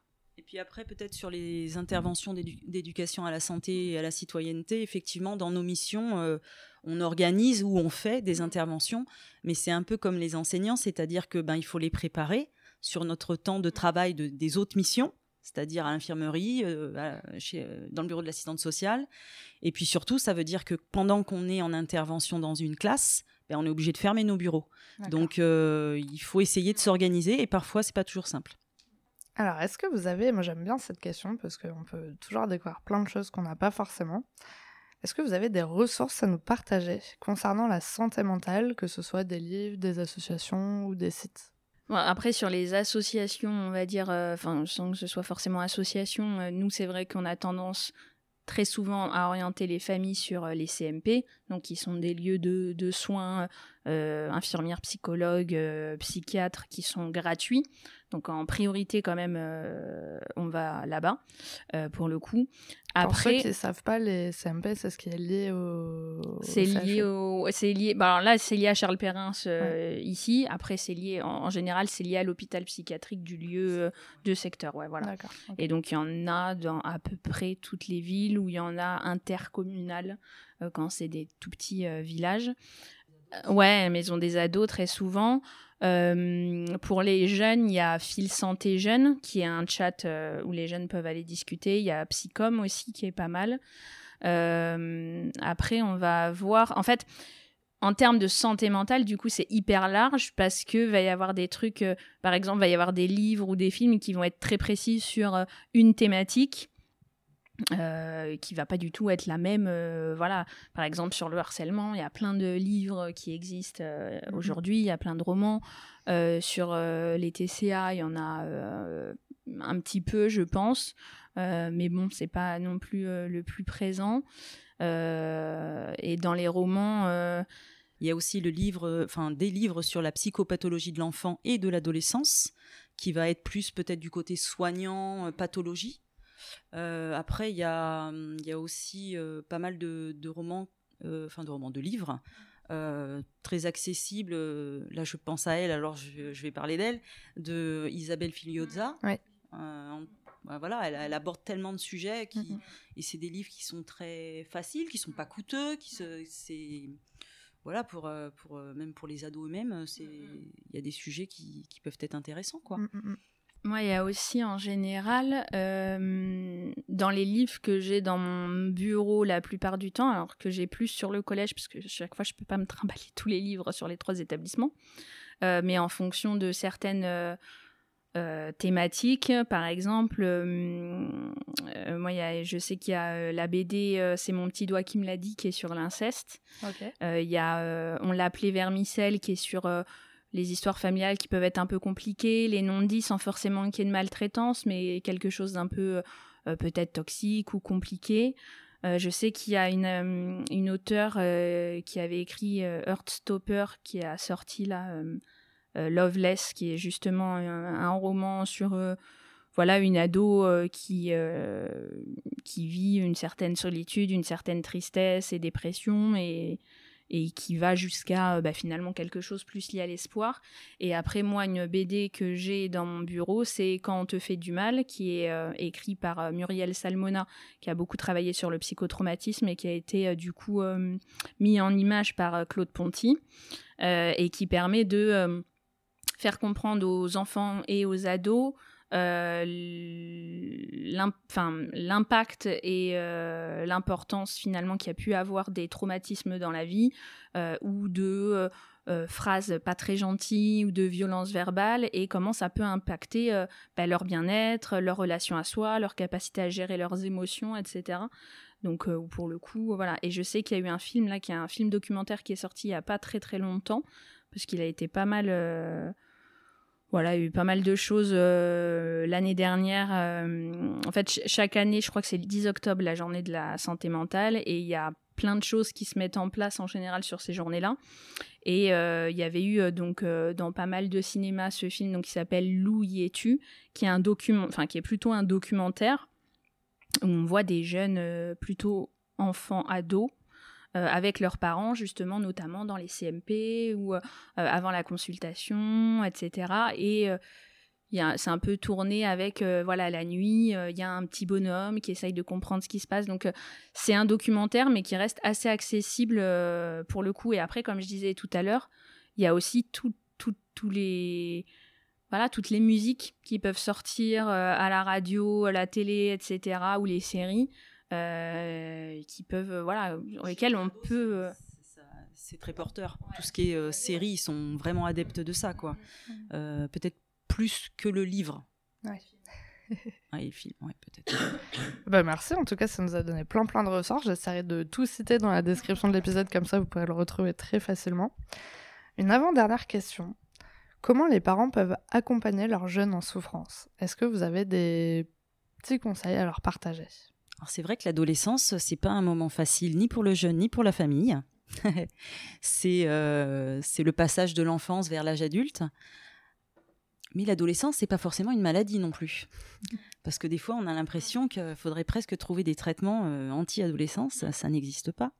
Et puis après, peut-être sur les interventions d'éducation à la santé et à la citoyenneté, effectivement, dans nos missions, on organise ou on fait des interventions, mais c'est un peu comme les enseignants, c'est-à-dire que ben il faut les préparer sur notre temps de travail de, des autres missions, c'est-à-dire à, l'infirmerie, euh, euh, dans le bureau de l'assistante sociale. Et puis surtout, ça veut dire que pendant qu'on est en intervention dans une classe, ben, on est obligé de fermer nos bureaux. Donc euh, il faut essayer de s'organiser et parfois c'est pas toujours simple. Alors, est-ce que vous avez, moi j'aime bien cette question parce qu'on peut toujours découvrir plein de choses qu'on n'a pas forcément. Est-ce que vous avez des ressources à nous partager concernant la santé mentale, que ce soit des livres, des associations ou des sites? Après, sur les associations, on va dire, euh, enfin, sans que ce soit forcément association, euh, nous, c'est vrai qu'on a tendance très souvent à orienter les familles sur euh, les CMP, donc qui sont des lieux de, soins infirmières, psychologues, psychiatres qui sont gratuits. Donc en priorité quand même, on va là-bas pour le coup. Après, pour ceux qui ne savent pas, les CMP, c'est ce qui est lié au. C'est lié au. C'est lié. Bah, là, c'est lié à Charles Perrin ici. Après, c'est lié. En, général, c'est lié à l'hôpital psychiatrique du lieu de secteur. Ouais, voilà. Et donc, il y en a dans à peu près toutes les villes où il y en a intercommunales quand c'est des tout petits villages. Ouais, maison des ados très souvent. Euh, pour les jeunes, il y a Fil Santé Jeune, qui est un chat euh, où les jeunes peuvent aller discuter. Il y a Psycom aussi, qui est pas mal. Euh, après, on va voir. En fait, en termes de santé mentale, du coup, c'est hyper large parce que va y avoir des trucs, par exemple, va y avoir des livres ou des films qui vont être très précis sur une thématique. Euh, qui va pas du tout être la même. Euh, voilà, par exemple sur le harcèlement, il y a plein de livres qui existent euh, mhm. aujourd'hui, il y a plein de romans. sur les TCA, il y en a un petit peu, je pense, mais bon, c'est pas non plus le plus présent. et dans les romans. Il y a aussi le livre, enfin des livres sur la psychopathologie de l'enfant et de l'adolescence, qui va être plus peut-être du côté soignant, pathologie. Euh, après, il y a, y a, aussi euh, pas mal de, romans, euh, enfin de romans, de livres. très accessibles. Là, je pense à elle, alors je, vais parler d'elle, de Isabelle Filiozza. Bah, voilà, elle, aborde tellement de sujets qui, et c'est des livres qui sont très faciles, qui sont pas coûteux, qui c'est voilà pour, pour même pour les ados eux-mêmes, c'est il y a des sujets qui, qui, peuvent être intéressants quoi. Mm, mm, mm. Moi, il y a aussi en général, euh, dans les livres que j'ai dans mon bureau la plupart du temps, alors que j'ai plus sur le collège, parce que chaque fois, je ne peux pas me trimballer tous les livres sur les trois établissements, euh, mais en fonction de certaines euh, thématiques, par exemple, moi, je sais qu'il y a la BD C'est mon petit doigt qui me l'a dit, qui est sur l'inceste. Il y a On l'appelait Vermicelle, qui est sur les histoires familiales qui peuvent être un peu compliquées, les non-dits sans forcément qu'il y ait de maltraitance, mais quelque chose d'un peu euh, peut-être toxique ou compliqué. Euh, je sais qu'il y a une, euh, une auteure qui avait écrit Heartstopper qui a sorti là Loveless, qui est justement un, roman sur voilà une ado qui qui vit une certaine solitude, une certaine tristesse et dépression et et qui va jusqu'à euh, bah, finalement quelque chose plus lié à l'espoir. Et après, moi, une BD que j'ai dans mon bureau, c'est Quand on te fait du mal, qui est euh, écrit par euh, Muriel Salmona, qui a beaucoup travaillé sur le psychotraumatisme et qui a été du coup mis en image par Claude Ponty, et qui permet de faire comprendre aux enfants et aux ados l'impact et euh, l'importance finalement qu'il y a pu avoir des traumatismes dans la vie euh, ou de phrases pas très gentilles ou de violences verbales et comment ça peut impacter bah, leur bien-être, leur relation à soi, leur capacité à gérer leurs émotions, etc. Donc pour le coup, voilà. Et je sais qu'il y a eu un film là, qui est un film documentaire qui est sorti il y a pas très très longtemps, parce qu'il a été pas mal voilà, il y a eu pas mal de choses euh, l'année dernière. Euh, en fait, chaque année, je crois que c'est le 10 octobre, la journée de la santé mentale, et il y a plein de choses qui se mettent en place en général sur ces journées-là. Et euh, il y avait eu donc dans pas mal de cinémas ce film donc qui s'appelle Lou y es-tu, qui est qui est plutôt un documentaire où on voit des jeunes plutôt enfants ados avec leurs parents, justement, notamment dans les CMP ou euh, avant la consultation, etc. Et euh, c'est un peu tourné avec voilà la nuit il y a un petit bonhomme qui essaye de comprendre ce qui se passe. Donc c'est un documentaire mais qui reste assez accessible pour le coup. Et après comme je disais tout à l'heure il y a aussi tout, tous les voilà toutes les musiques qui peuvent sortir à la radio à la télé etc ou les séries. euh, qui peuvent, euh, voilà, dans lesquels on peut euh, c'est très porteur. Tout ce qui est série, ils sont vraiment adeptes de ça, quoi. peut-être plus que le livre. Ouais. ah, et le film, ouais, peut-être. bah, merci, en tout cas, ça nous a donné plein plein de ressorts. J'essaierai de tout citer dans la description de l'épisode, comme ça vous pourrez le retrouver très facilement. Une avant-dernière question. Comment les parents peuvent accompagner leurs jeunes en souffrance? Est-ce que vous avez des petits conseils à leur partager? C'est vrai que l'adolescence, c'est pas un moment facile ni pour le jeune ni pour la famille. c'est c'est le passage de l'enfance vers l'âge adulte. Mais l'adolescence, c'est pas forcément une maladie non plus. Parce que des fois, on a l'impression qu'il faudrait presque trouver des traitements anti-adolescence. Ça, n'existe pas.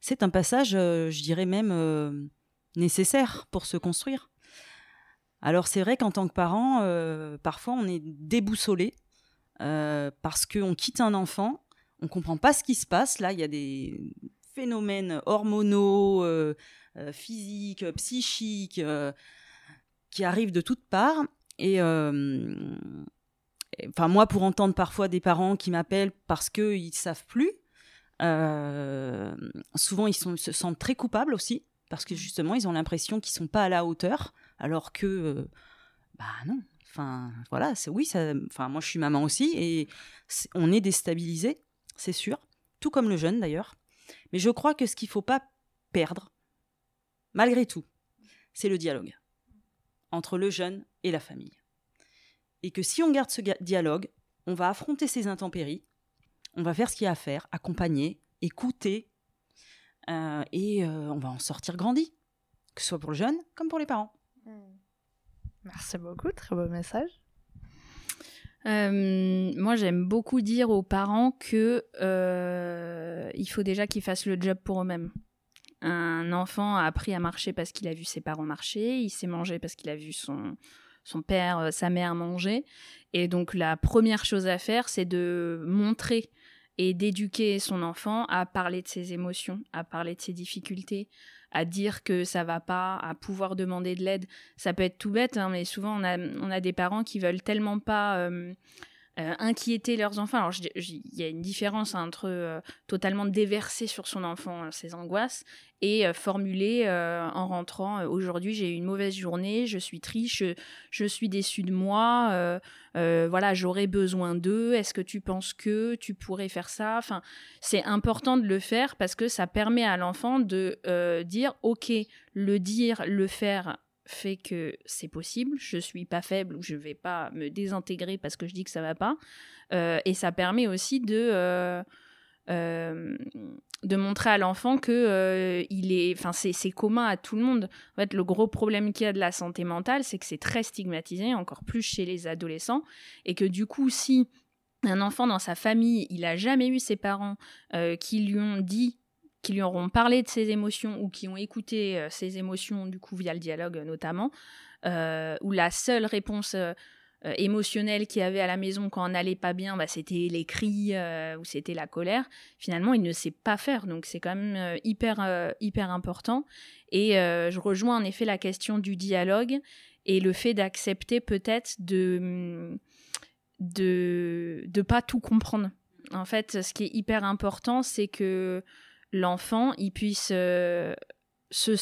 C'est un passage, je dirais même, nécessaire pour se construire. Alors c'est vrai qu'en tant que parent, parfois on est déboussolé parce qu'on quitte un enfant, on comprend pas ce qui se passe. Là, il y a des phénomènes hormonaux, physiques, psychiques qui arrivent de toutes parts. Et enfin, moi, pour entendre parfois des parents qui m'appellent parce qu'ils ne savent plus, souvent ils se sentent très coupables aussi, parce que mmh. justement, ils ont l'impression qu'ils ne sont pas à la hauteur, alors que, bah non. Enfin, voilà, c'est oui, enfin, moi je suis maman aussi, et on est déstabilisé, c'est sûr, tout comme le jeune d'ailleurs. Mais je crois que ce qu'il faut pas perdre, malgré tout, c'est le dialogue entre le jeune et la famille. Et que si on garde ce dialogue, on va affronter ces intempéries, on va faire ce qu'il y a à faire, accompagner, écouter, euh, et euh, on va en sortir grandi, que ce soit pour le jeune comme pour les parents. Hmm. Merci beaucoup, très beau message. Euh, moi, j'aime beaucoup dire aux parents que il faut déjà qu'ils fassent le job pour eux-mêmes. Un enfant a appris à marcher parce qu'il a vu ses parents marcher, il s'est mangé parce qu'il a vu son, son père, euh, sa mère manger. Et donc la première chose à faire, c'est de montrer et d'éduquer son enfant à parler de ses émotions, à parler de ses difficultés, à dire que ça va pas, à pouvoir demander de l'aide. Ça peut être tout bête, hein, mais souvent on a, des parents qui veulent tellement pas euh, euh, inquiéter leurs enfants. Alors, il y a une différence entre euh, totalement déverser sur son enfant euh, ses angoisses et formuler en rentrant aujourd'hui j'ai eu une mauvaise journée, je suis triste, je, suis déçu de moi, voilà, j'aurais besoin d'eux, est-ce que tu penses que tu pourrais faire ça? Enfin, c'est important de le faire parce que ça permet à l'enfant de dire ok, le dire, le faire fait que c'est possible, je suis pas faible ou je vais pas me désintégrer parce que je dis que ça va pas. Euh, et ça permet aussi de, euh, euh, de montrer à l'enfant que il est, enfin c'est commun à tout le monde. En fait, le gros problème qu'il y a de la santé mentale, c'est que c'est très stigmatisé, encore plus chez les adolescents, et que du coup, si un enfant dans sa famille, il a jamais eu ses parents qui lui ont dit qui lui auront parlé de ses émotions ou qui ont écouté euh, ses émotions, du coup, via le dialogue euh, notamment, euh, où la seule réponse émotionnelle qu'il y avait à la maison quand on n'allait pas bien, bah, c'était les cris ou c'était la colère. Finalement, il ne sait pas faire, donc c'est quand même hyper, hyper important. Et je rejoins en effet la question du dialogue et le fait d'accepter peut-être de de de pas tout comprendre. En fait, ce qui est hyper important, c'est que l'enfant il puisse euh, se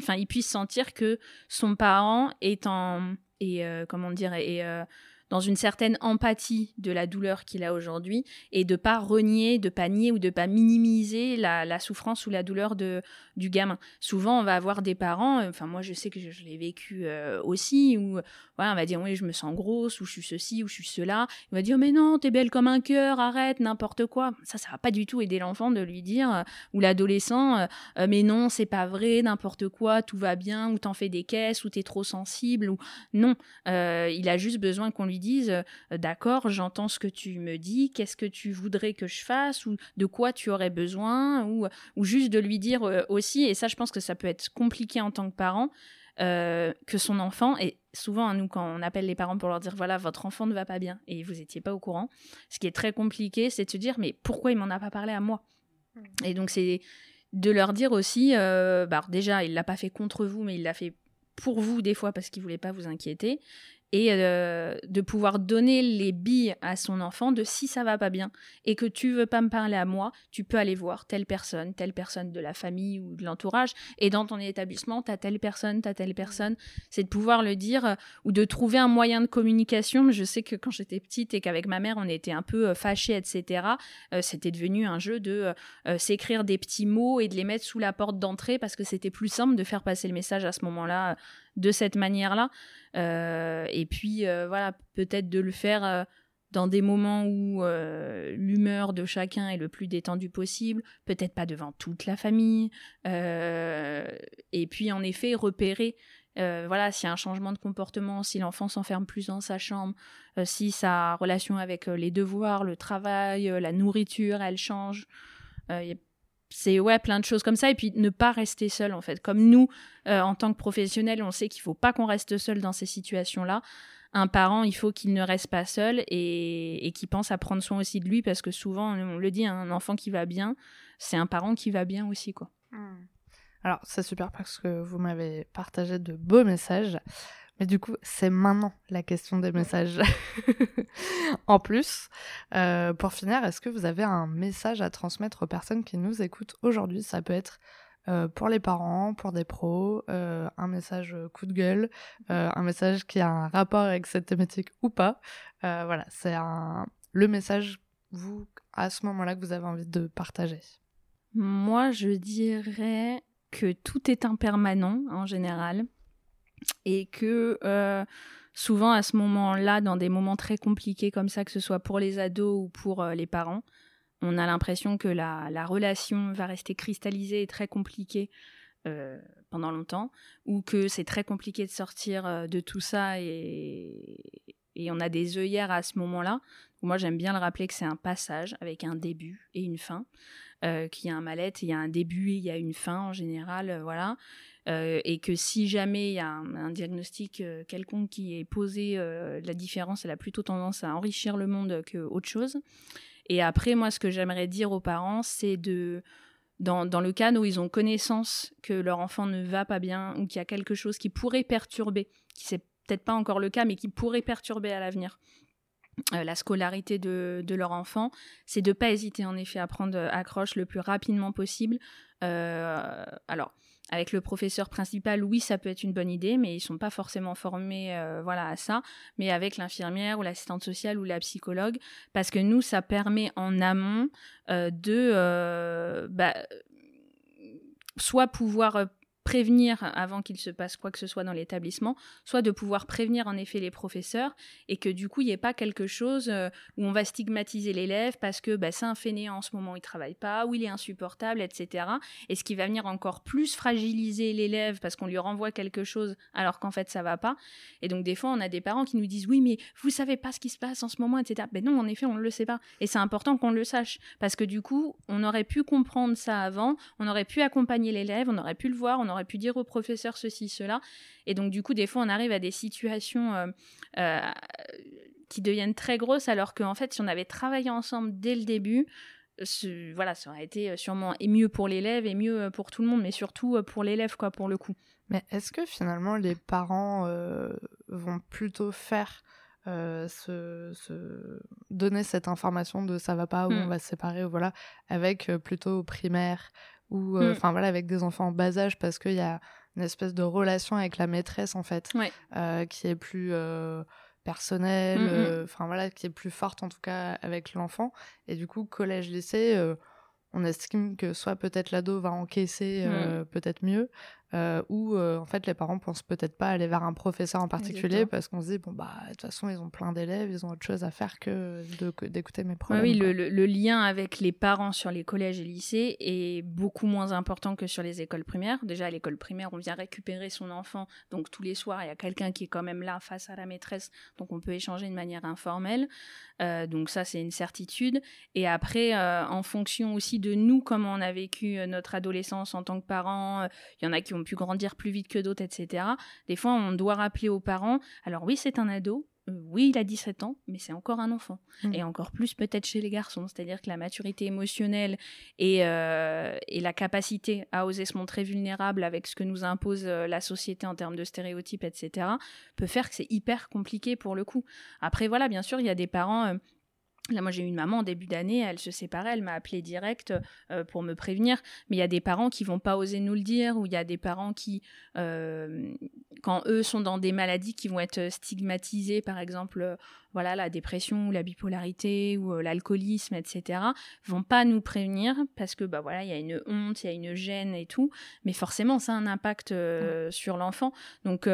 enfin il puisse sentir que son parent est en et euh, comment dire euh, dans une certaine empathie de la douleur qu'il a aujourd'hui et de pas renier, de pas nier ou de pas minimiser la, souffrance ou la douleur de, du gamin. Souvent, on va avoir des parents, enfin moi je sais que je, l'ai vécu aussi, où voilà, on va dire oui je me sens grosse ou je suis ceci ou je suis cela. Il va dire mais non t'es belle comme un cœur, arrête n'importe quoi. Ça ça va pas du tout aider l'enfant de lui dire euh, ou l'adolescent euh, euh, mais non c'est pas vrai n'importe quoi tout va bien ou t'en fais des caisses ou t'es trop sensible ou non il a juste besoin qu'on lui dise d'accord j'entends ce que tu me dis qu'est-ce que tu voudrais que je fasse ou de quoi tu aurais besoin ou ou juste de lui dire aussi et ça je pense que ça peut être compliqué en tant que parent euh, que son enfant, et souvent, nous, quand on appelle les parents pour leur dire, voilà, votre enfant ne va pas bien, et vous n'étiez pas au courant, ce qui est très compliqué, c'est de se dire, mais pourquoi il m'en a pas parlé à moi? Hmm. Et donc, c'est de leur dire aussi, euh, bah, déjà, il l'a pas fait contre vous, mais il l'a fait pour vous des fois parce qu'il voulait pas vous inquiéter et euh, de pouvoir donner les billes à son enfant de si ça va pas bien et que tu veux pas me parler à moi, tu peux aller voir telle personne, telle personne de la famille ou de l'entourage et dans ton établissement, tu as telle personne, tu as telle personne, c'est de pouvoir le dire euh, ou de trouver un moyen de communication. Je sais que quand j'étais petite et qu'avec ma mère, on était un peu euh, fâchés, etc., c'était devenu un jeu de s'écrire des petits mots et de les mettre sous la porte d'entrée parce que c'était plus simple de faire passer le message à ce moment-là de cette manière-là. Euh, et puis, euh, voilà, peut-être de le faire euh, dans des moments où l'humeur de chacun est le plus détendue possible, peut-être pas devant toute la famille, et puis en effet repérer voilà, s'il y a un changement de comportement, si l'enfant s'enferme plus dans sa chambre, si sa relation avec les devoirs, le travail, la nourriture, elle change. C'est ouais, plein de choses comme ça. Et puis ne pas rester seul, en fait. Comme nous, en tant que professionnels, on sait qu'il faut pas qu'on reste seul dans ces situations-là un parent, il faut qu'il ne reste pas seul et, qu'il pense à prendre soin aussi de lui parce que souvent, on le dit, un enfant qui va bien, c'est un parent qui va bien aussi, quoi. Hmm. Alors, c'est super parce que vous m'avez partagé de beaux messages. Mais du coup, c'est maintenant la question des messages. en plus, euh, pour finir, est-ce que vous avez un message à transmettre aux personnes qui nous écoutent aujourd'hui? Ça peut être euh, pour les parents, pour des pros, euh, un message coup de gueule, un message qui a un rapport avec cette thématique ou pas. voilà, c'est le message, vous, à ce moment-là, que vous avez envie de partager. Moi, je dirais que tout est impermanent en général et que souvent à ce moment-là, dans des moments très compliqués comme ça, que ce soit pour les ados ou pour les parents, on a l'impression que la, relation va rester cristallisée et très compliquée euh, pendant longtemps, ou que c'est très compliqué de sortir euh, de tout ça et, on a des œillères à ce moment-là. Moi, j'aime bien le rappeler que c'est un passage avec un début et une fin, euh, qu'il y a un mal-être, il y a un début et il y a une fin en général, voilà. Et que si jamais il y a un, diagnostic quelconque qui est posé, la différence, elle a plutôt tendance à enrichir le monde qu'autre chose. Et après, moi, ce que j'aimerais dire aux parents, c'est de, dans, le cas où ils ont connaissance que leur enfant ne va pas bien ou qu'il y a quelque chose qui pourrait perturber, qui c'est peut-être pas encore le cas, mais qui pourrait perturber à l'avenir. Euh, la scolarité de, leur enfant, c'est de pas hésiter en effet à prendre accroche le plus rapidement possible. Euh, alors, avec le professeur principal, oui, ça peut être une bonne idée, mais ils sont pas forcément formés euh, voilà, à ça. Mais avec l'infirmière ou l'assistante sociale ou la psychologue, parce que nous, ça permet en amont euh, de euh, bah, soit pouvoir prévenir avant qu'il se passe quoi que ce soit dans l'établissement, soit de pouvoir prévenir en effet les professeurs et que du coup il n'y ait pas quelque chose euh, où on va stigmatiser l'élève parce que bah, c'est un fainéant en ce moment, il travaille pas, ou il est insupportable, etc. Et ce qui va venir encore plus fragiliser l'élève parce qu'on lui renvoie quelque chose alors qu'en fait ça va pas. Et donc des fois on a des parents qui nous disent oui mais vous savez pas ce qui se passe en ce moment, etc. Ben non en effet on ne le sait pas et c'est important qu'on le sache parce que du coup on aurait pu comprendre ça avant, on aurait pu accompagner l'élève, on aurait pu le voir, on aurait pu dire au professeur ceci, cela. Et donc, du coup, des fois, on arrive à des situations euh, euh, qui deviennent très grosses, alors qu'en fait, si on avait travaillé ensemble dès le début, voilà, ça aurait été sûrement et mieux pour l'élève et mieux pour tout le monde, mais surtout pour l'élève, quoi, pour le coup. Mais est-ce que finalement les parents euh, vont plutôt faire se, donner cette information de ça va pas ou on mmh. va se séparer ou voilà avec plutôt primaire ou euh, mmh. enfin voilà avec des enfants en bas âge parce qu'il y a une espèce de relation avec la maîtresse en fait euh, qui est plus euh, personnelle mmh, mmh. enfin voilà qui est plus forte en tout cas avec l'enfant et du coup collège lycée on estime que soit peut-être l'ado va encaisser peut-être mieux euh, où euh, en fait les parents pensent peut-être pas aller vers un professeur en particulier parce qu'on se dit bon bah de toute façon ils ont plein d'élèves ils ont autre chose à faire que d'écouter mes problèmes. oui, le, le, lien avec les parents sur les collèges et lycées est beaucoup moins important que sur les écoles primaires. Déjà à l'école primaire on vient récupérer son enfant donc tous les soirs il y a quelqu'un qui est quand même là face à la maîtresse donc on peut échanger de manière informelle. Euh, donc ça c'est une certitude et après en fonction aussi de nous comment on a vécu notre adolescence en tant que parents il y en a qui ont pu grandir plus vite que d'autres, etc. Des fois, on doit rappeler aux parents, alors oui, c'est un ado, euh, oui, il a 17 ans, mais c'est encore un enfant. Mm. Et encore plus peut-être chez les garçons. C'est-à-dire que la maturité émotionnelle et, euh, et, la capacité à oser se montrer vulnérable avec ce que nous impose euh, la société en termes de stéréotypes, etc., peut faire que c'est hyper compliqué pour le coup. Après, voilà, bien sûr, il y a des parents Là, moi, j'ai eu une maman en début d'année, elle se séparait, elle m'a appelé direct euh, pour me prévenir. Mais il y a des parents qui vont pas oser nous le dire, ou il y a des parents qui, euh, quand eux sont dans des maladies qui vont être stigmatisées, par exemple, euh, voilà, la dépression ou la bipolarité ou l'alcoolisme, etc., vont pas nous prévenir parce que, bah voilà, il y a une honte, il y a une gêne et tout. Mais forcément, ça a un impact sur l'enfant. Donc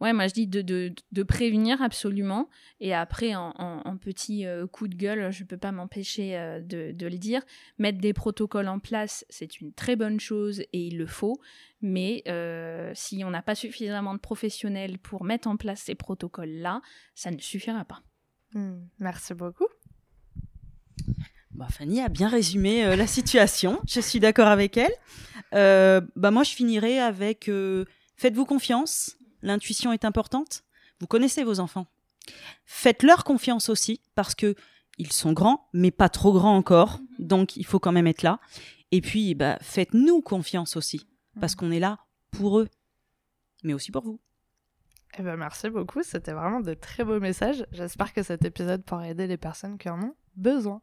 Ouais, moi je dis de, de, de prévenir absolument. Et après, en, en, petit euh, coup de gueule, je ne peux pas m'empêcher euh, de, de, le dire. Mettre des protocoles en place, c'est une très bonne chose et il le faut. Mais euh, si on n'a pas suffisamment de professionnels pour mettre en place ces protocoles-là, ça ne suffira pas. Hmm, merci beaucoup. Bah, Fanny a bien résumé la situation. Je suis d'accord avec elle. bah, moi, je finirai avec faites-vous confiance l'intuition est importante? Vous connaissez vos enfants. Faites-leur confiance aussi, parce que ils sont grands, mais pas trop grands encore. Donc, il faut quand même être là. Et puis, bah, faites-nous confiance aussi, parce qu'on est là pour eux, mais aussi pour vous. Eh ben, merci beaucoup. C'était vraiment de très beaux messages. J'espère que cet épisode pourra aider les personnes qui en ont besoin.